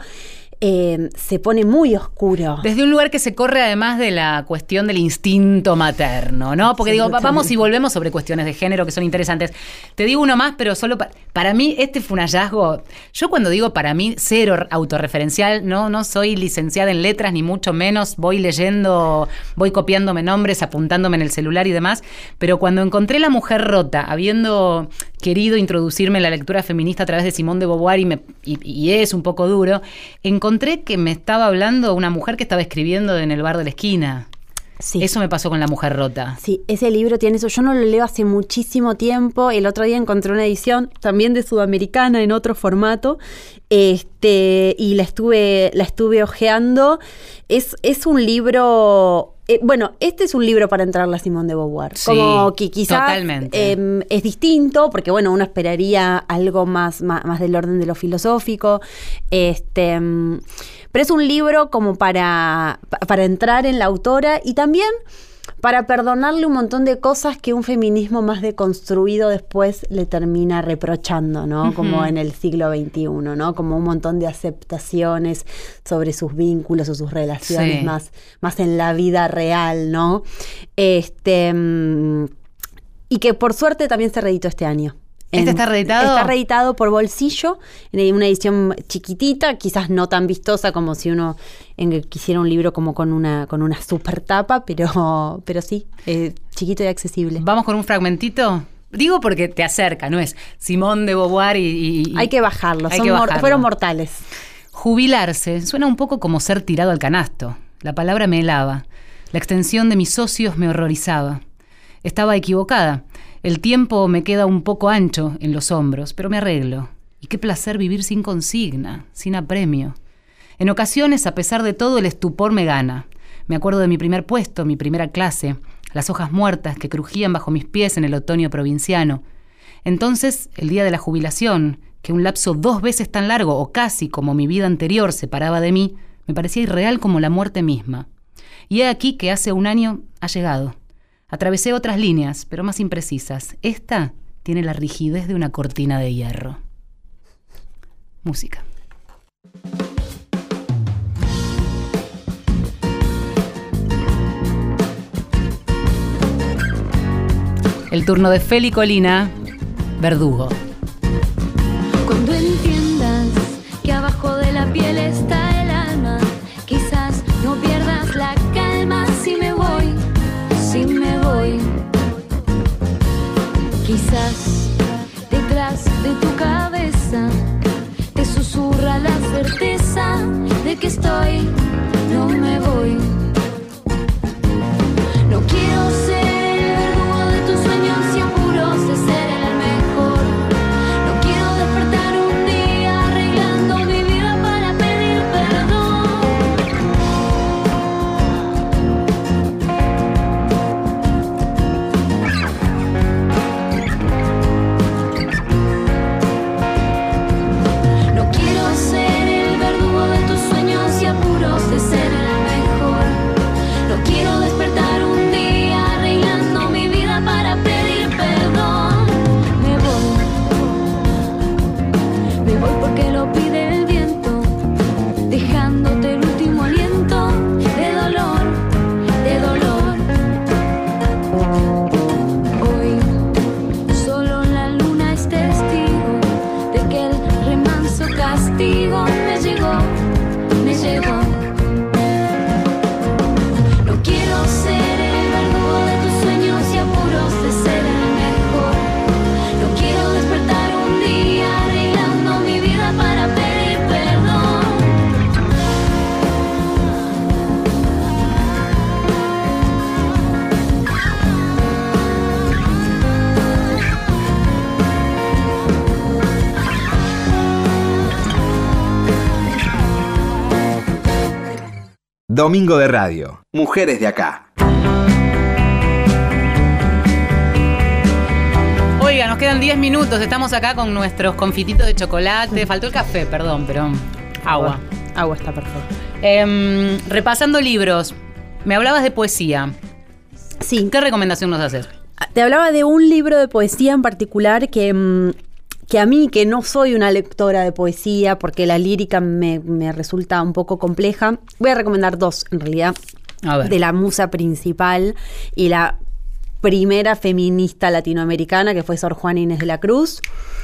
eh, se pone muy oscuro. Desde un lugar que se corre además de la cuestión del instinto materno, ¿no? Porque digo, va- vamos y volvemos sobre cuestiones de género que son interesantes. Te digo uno más, pero solo pa- para mí este fue un hallazgo. Yo cuando digo para mí cero autorreferencial, no, no soy licenciada en letras ni mucho menos, voy leyendo, voy copiándome nombres, apuntándome en el celular y demás, pero cuando encontré La mujer rota, habiendo querido introducirme en la lectura feminista a través de Simón de Beauvoir y, me- y- y es un poco duro, encontré que me estaba hablando una mujer que estaba escribiendo en el bar de la esquina. Sí. Eso me pasó con La mujer rota. Sí, ese libro tiene eso. Yo no lo leo hace muchísimo tiempo. El otro día encontré una edición también de Sudamericana en otro formato. Este, y la estuve, la estuve ojeando. Es, es un libro. Eh, bueno, este es un libro para entrar a Simón de Beauvoir. Sí, Como que quizás totalmente. em, es distinto, porque bueno, uno esperaría algo más, más, más del orden de lo filosófico. Este, mm, pero es un libro como para, pa- para entrar en la autora y también para perdonarle un montón de cosas que un feminismo más deconstruido después le termina reprochando, ¿no? Como en el siglo XXI, ¿no? Como un montón de aceptaciones sobre sus vínculos o sus relaciones Sí. más, más en la vida real, ¿no? Este. mm, y que por suerte también se reeditó este año. ¿Este está reeditado? Está reeditado por Bolsillo, en una edición chiquitita, quizás no tan vistosa como si uno en- quisiera un libro como con una, con una super tapa, pero, pero sí, eh, chiquito y accesible. Vamos con un fragmentito. Digo porque te acerca, no es Simón de Beauvoir y... Hay que bajarlo, Hay son que mor- bajarlo. fueron mortales. Jubilarse suena un poco como ser tirado al canasto. La palabra me helaba. La extensión de mis socios me horrorizaba. Estaba equivocada. El tiempo me queda un poco ancho en los hombros, pero me arreglo. Y qué placer vivir sin consigna, sin apremio. En ocasiones, a pesar de todo, el estupor me gana. Me acuerdo de mi primer puesto, mi primera clase, las hojas muertas que crujían bajo mis pies en el otoño provinciano. Entonces, el día de la jubilación, que un lapso dos veces tan largo o casi como mi vida anterior separaba de mí, me parecía irreal como la muerte misma. Y he aquí que hace un año ha llegado. Atravesé otras líneas, pero más imprecisas. Esta tiene la rigidez de una cortina de hierro. Música. El turno de Feli Colina, Verdugo. Certeza de que estoy, no me voy. Domingo de Radio. Mujeres de acá. Oiga, nos quedan 10 minutos. Estamos acá con nuestros confititos de chocolate. Faltó el café, perdón, pero agua. Agua está perfecto. Em, repasando libros, me hablabas de poesía. Sí, ¿Qué recomendación nos haces? Te hablaba de un libro de poesía en particular que, mm, que a mí, que no soy una lectora de poesía, porque la lírica me, me resulta un poco compleja, voy a recomendar dos en realidad, A ver. de la musa principal y la primera feminista latinoamericana, que fue Sor Juana Inés de la Cruz,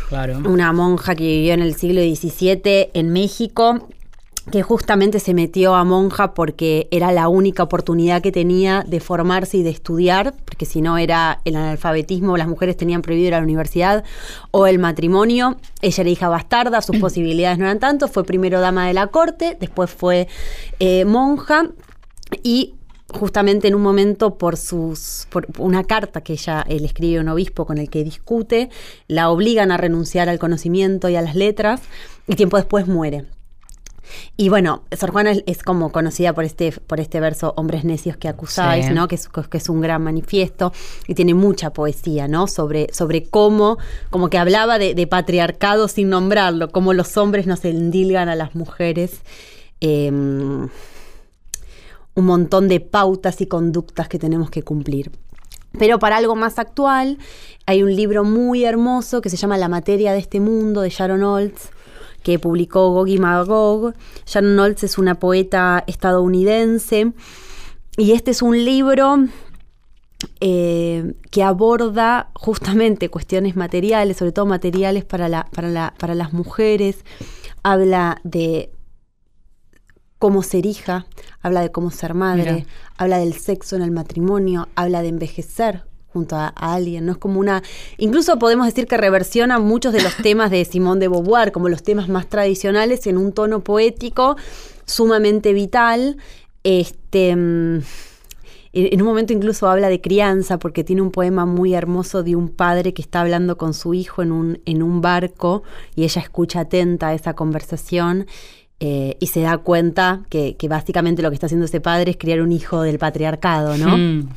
Claro. una monja que vivió en el siglo XVII en México, que justamente se metió a monja porque era la única oportunidad que tenía de formarse y de estudiar, porque si no era el analfabetismo, las mujeres tenían prohibido ir a la universidad o el matrimonio. Ella era hija bastarda, sus <clears throat> posibilidades no eran tanto, fue primero dama de la corte, después fue eh, monja y justamente en un momento por sus por una carta que ella él escribe a un obispo con el que discute, la obligan a renunciar al conocimiento y a las letras y tiempo después muere. Y bueno, Sor Juana es, es como conocida por este, por este verso Hombres necios que acusáis, Sí. ¿no? Que es, que es un gran manifiesto y tiene mucha poesía, ¿no? Sobre, sobre cómo, como que hablaba de, de patriarcado sin nombrarlo, cómo los hombres nos endilgan a las mujeres. em, un montón de pautas y conductas que tenemos que cumplir. Pero para algo más actual, hay un libro muy hermoso que se llama La materia de este mundo de Sharon Olds, que publicó Gogi Magog. Sharon Olds es una poeta estadounidense y este es un libro eh, que aborda justamente cuestiones materiales, sobre todo materiales para, la, para, la, para las mujeres. Habla de cómo ser hija, habla de cómo ser madre, Mira. habla del sexo en el matrimonio, habla de envejecer junto a, a alguien, ¿no? Es como una... Incluso podemos decir que reversiona muchos de los <laughs> temas de Simone de Beauvoir, como los temas más tradicionales, en un tono poético sumamente vital. Este... mm, en en un momento incluso habla de crianza porque tiene un poema muy hermoso de un padre que está hablando con su hijo en un, en un barco y ella escucha atenta a esa conversación eh, y se da cuenta que, que básicamente lo que está haciendo ese padre es criar un hijo del patriarcado, ¿no? Mm.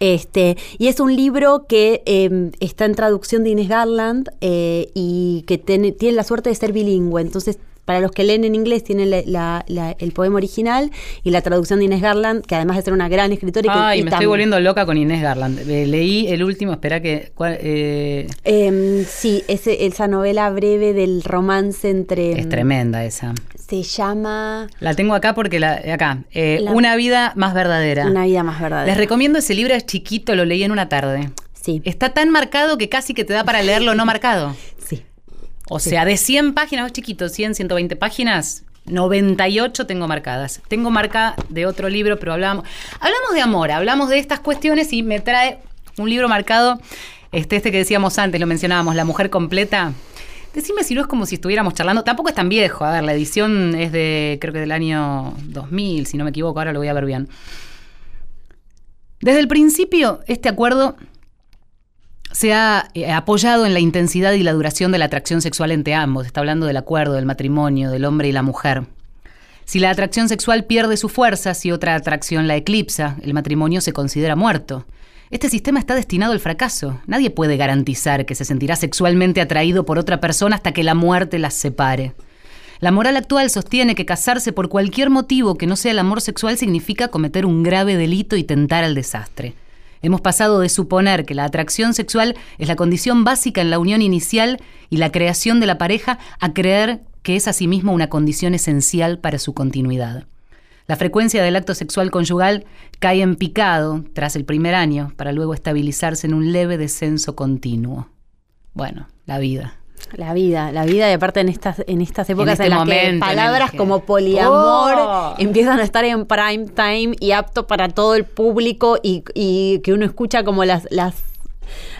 Este, y es un libro que eh, está en traducción de Inés Garland eh, y que tiene, tiene la suerte de ser bilingüe. Entonces, para los que leen en inglés, tienen la- la- la- el poema original y la traducción de Inés Garland, que además de ser una gran escritora. y que- Ay, y me estoy volviendo loca con Inés Garland. Eh, leí el último, espera que... ¿cuál? Eh, Em, sí, ese- esa novela breve del romance entre. es tremenda esa. Se llama La tengo acá porque la... Acá. eh, La- Una vida más verdadera. Una vida más verdadera. Les recomiendo ese libro, es chiquito, lo leí en una tarde. Sí, Está tan marcado que casi que te da para leerlo no <laughs> marcado. sí. O sea, de 100 páginas, es chiquito, 100, 120 páginas, 98 tengo marcadas. Tengo marca de otro libro, pero hablamos, hablamos de amor, hablamos de estas cuestiones y me trae un libro marcado, este, este que decíamos antes, lo mencionábamos, La Mujer Completa. Decime si no es como si estuviéramos charlando. Tampoco es tan viejo. A ver, la edición es de, creo que del año 2000, si no me equivoco. Ahora lo voy a ver bien. Desde el principio, este acuerdo se ha eh, apoyado en la intensidad y la duración de la atracción sexual entre ambos. Está hablando del acuerdo, del matrimonio, del hombre y la mujer. Si la atracción sexual pierde su fuerza, si otra atracción la eclipsa, el matrimonio se considera muerto. Este sistema está destinado al fracaso. Nadie puede garantizar que se sentirá sexualmente atraído por otra persona hasta que la muerte las separe. La moral actual sostiene que casarse por cualquier motivo que no sea el amor sexual significa cometer un grave delito y tentar al desastre. Hemos pasado de suponer que la atracción sexual es la condición básica en la unión inicial y la creación de la pareja a creer que es asimismo una condición esencial para su continuidad. La frecuencia del acto sexual conyugal cae en picado tras el primer año para luego estabilizarse en un leve descenso continuo. Bueno, la vida. La vida, la vida, y aparte en estas, en estas épocas este en, las momento que palabras que- como poliamor ¡Oh! empiezan a estar en prime time y apto para todo el público y, y que uno escucha como las, las,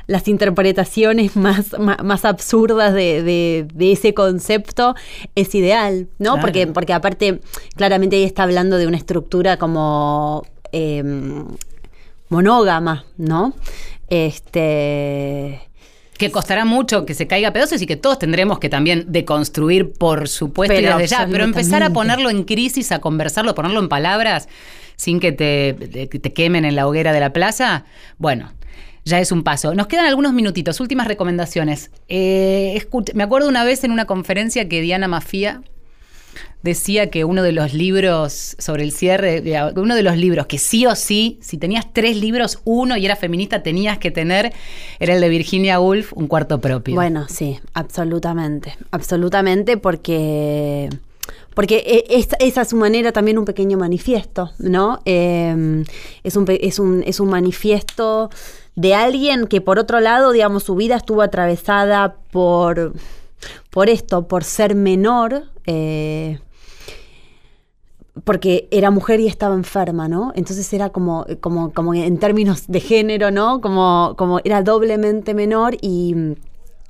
las interpretaciones <laughs> más, más, más absurdas de, de- de ese concepto, es ideal, ¿no? Claro. Porque, porque aparte, claramente ella está hablando de una estructura como em, monógama, ¿no? Este que costará mucho que se caiga a pedazos y que todos tendremos que también deconstruir, por supuesto, Pero desde ya. Pero empezar a ponerlo en crisis, a conversarlo, a ponerlo en palabras, sin que te, te- te quemen en la hoguera de la plaza, bueno. Ya es un paso. Nos quedan algunos minutitos. Últimas recomendaciones. Eh, me acuerdo una vez en una conferencia que Diana Mafía decía que uno de los libros sobre el cierre, uno de los libros que sí o sí, si tenías tres libros, uno y era feminista, tenías que tener, era el de Virginia Woolf, Un cuarto propio. Bueno, sí, absolutamente. Absolutamente porque. Porque e- es, a su manera también un pequeño manifiesto, ¿no? Eh, es, un, es, un, es un manifiesto de alguien que, por otro lado, digamos, su vida estuvo atravesada por, por esto, por ser menor. eh, porque era mujer y estaba enferma, ¿no? Entonces era como, como, como en términos de género, ¿no? Como, como era doblemente menor y,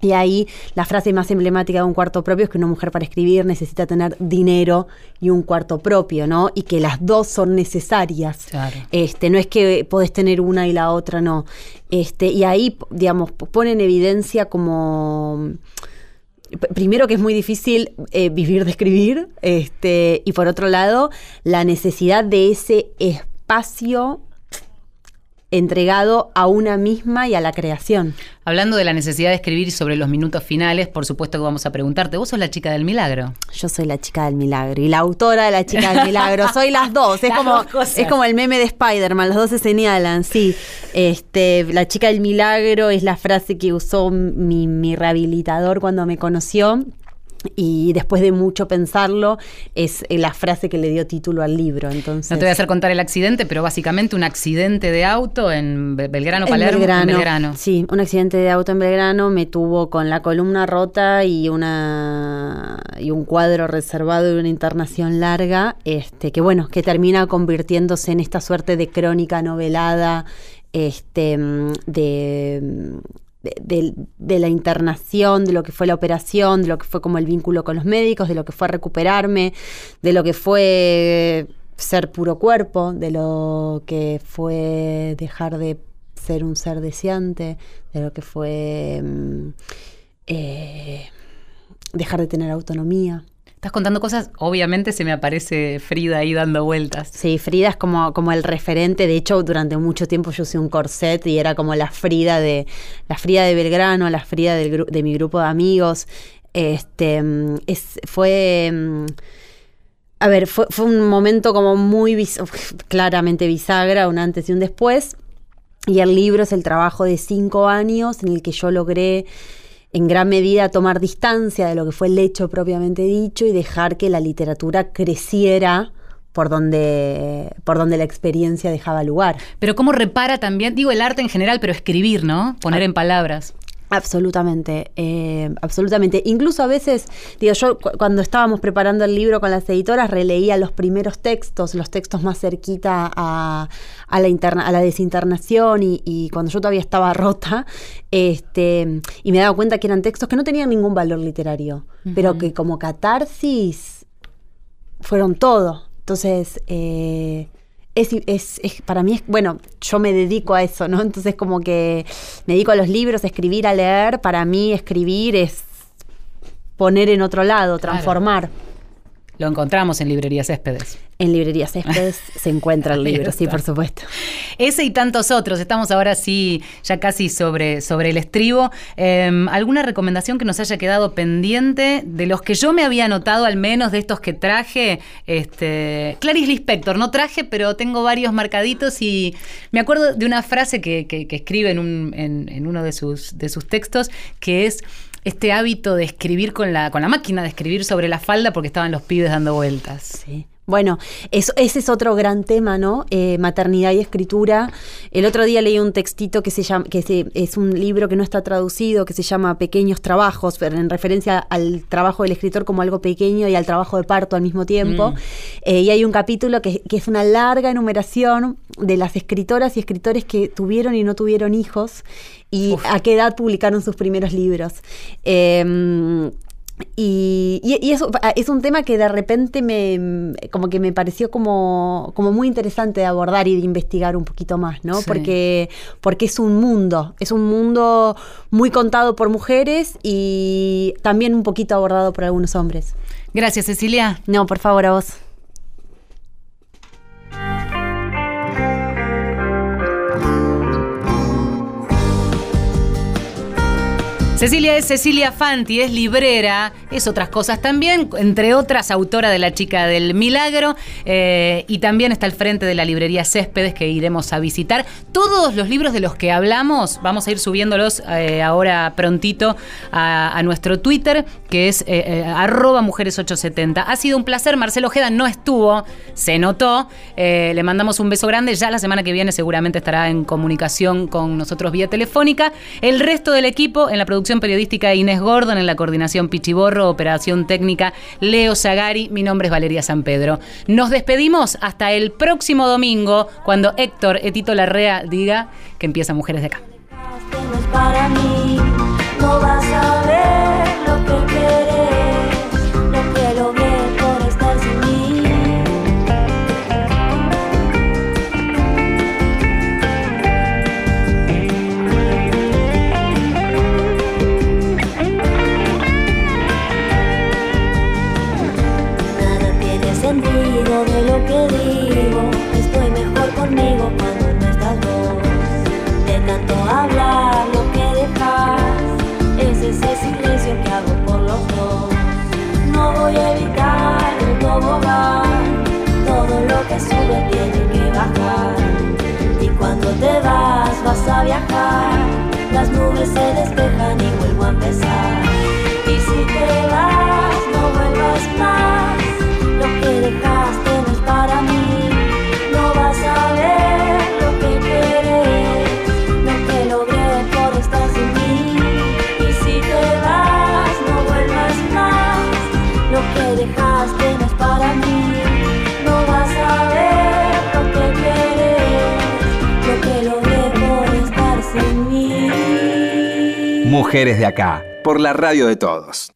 y ahí la frase más emblemática de un cuarto propio es que una mujer para escribir necesita tener dinero y un cuarto propio, ¿no? Y que las dos son necesarias. Claro. Este, no es que podés tener una y la otra no. Este, y ahí, digamos, pone en evidencia como primero que es muy difícil eh, vivir de escribir, este, y por otro lado, la necesidad de ese espacio entregado a una misma y a la creación. Hablando de la necesidad de escribir sobre los minutos finales, por supuesto que vamos a preguntarte, ¿vos sos la chica del milagro? Yo soy la chica del milagro y la autora de la chica del milagro. Soy las dos. Es <laughs> Las como, dos es como el meme de Spider-Man, los dos se señalan, sí. Este, la chica del milagro es la frase que usó mi, mi rehabilitador cuando me conoció. Y después de mucho pensarlo, es la frase que le dio título al libro. Entonces, No te voy a hacer contar el accidente, pero básicamente un accidente de auto en Be- Belgrano, En Palermo. Belgrano, En Belgrano. Sí, un accidente de auto en Belgrano me tuvo con la columna rota y una y un cuadro reservado y una internación larga, este, que bueno, que termina convirtiéndose en esta suerte de crónica novelada, este, mm, de, mm, de, la internación, de lo que fue la operación, de lo que fue como el vínculo con los médicos, de lo que fue recuperarme, de lo que fue ser puro cuerpo, de lo que fue dejar de ser un ser deseante, de lo que fue mm, eh, dejar de tener autonomía. Estás contando cosas, obviamente se me aparece Frida ahí dando vueltas. Sí, Frida es como, como el referente. De hecho, durante mucho tiempo yo usé un corset y era como la Frida de la Frida de Belgrano, la Frida del de mi grupo de amigos. Este es, fue. A ver, fue, fue un momento como muy claramente bisagra, un antes y un después. Y el libro es el trabajo de cinco años en el que yo logré en gran medida tomar distancia de lo que fue el hecho propiamente dicho y dejar que la literatura creciera por donde, por donde la experiencia dejaba lugar. Pero cómo repara también, digo el arte en general, pero escribir, ¿no? Poner Ah. en palabras. Absolutamente, eh, absolutamente. Incluso a veces, digo, yo cu- cuando estábamos preparando el libro con las editoras, releía los primeros textos, los textos más cerquita a, a la, interna- a la desinternación y, y cuando yo todavía estaba rota, este, y me daba cuenta que eran textos que no tenían ningún valor literario, pero que como catarsis fueron todo. Entonces, eh, es, es- es- para mí es, bueno, yo me dedico a eso, ¿no? Entonces como que me dedico a los libros, a escribir, a leer. Para mí escribir es poner en otro lado, Claro. Lo encontramos en librerías Céspedes. En librerías Céspedes <laughs> se encuentra el libro, sí, por supuesto. Ese y tantos otros. Estamos ahora sí, ya casi sobre, sobre el estribo. Eh, ¿Alguna recomendación que nos haya quedado pendiente de los que yo me había anotado, al menos de estos que traje? Este, Clarice Lispector, no traje, pero tengo varios marcaditos y me acuerdo de una frase que, que- que escribe en, un- en- en uno de sus, de sus textos, que es este hábito de escribir con la, con la máquina, de escribir sobre la falda porque estaban los pibes dando vueltas. Sí. Bueno, eso, ese es otro gran tema, ¿no? Eh, maternidad y escritura. El otro día leí un textito que se llama, que se- es un libro que no está traducido, que se llama Pequeños Trabajos, pero en referencia al trabajo del escritor como algo pequeño y al trabajo de parto al mismo tiempo. Mm. Eh, y hay un capítulo que, que es una larga enumeración de las escritoras y escritores que tuvieron y no tuvieron hijos y a qué edad publicaron sus primeros libros. Eh, Y, y- y eso ah, es un tema que de repente me como que me pareció como, como muy interesante de abordar y de investigar un poquito más, ¿no? Sí. Porque, porque es un mundo, es un mundo muy contado por mujeres y también un poquito abordado por algunos hombres. Gracias, Cecilia. No, por favor, a vos. Cecilia es Cecilia Fanti, es librera, es otras cosas también, entre otras autora de La chica del milagro eh, y también está al frente de la librería Céspedes que iremos a visitar. Todos los libros de los que hablamos vamos a ir subiéndolos eh, ahora prontito a, nuestro Twitter que es eh, arroba mujeres870. Ha sido un placer, Marcelo Ojeda no estuvo, se notó, le mandamos un beso grande, ya la semana que viene seguramente estará en comunicación con nosotros vía telefónica. El resto del equipo en la producción periodística Inés Gordon, en la coordinación Pichiborro, operación técnica Leo Zagari, mi nombre es Valeria San Pedro. Nos despedimos hasta el próximo domingo cuando Héctor Etito Larrea diga que empieza Mujeres de acá. A viajar. Las nubes se despejan y vuelvo a empezar. Mujeres de acá, por la radio de todos.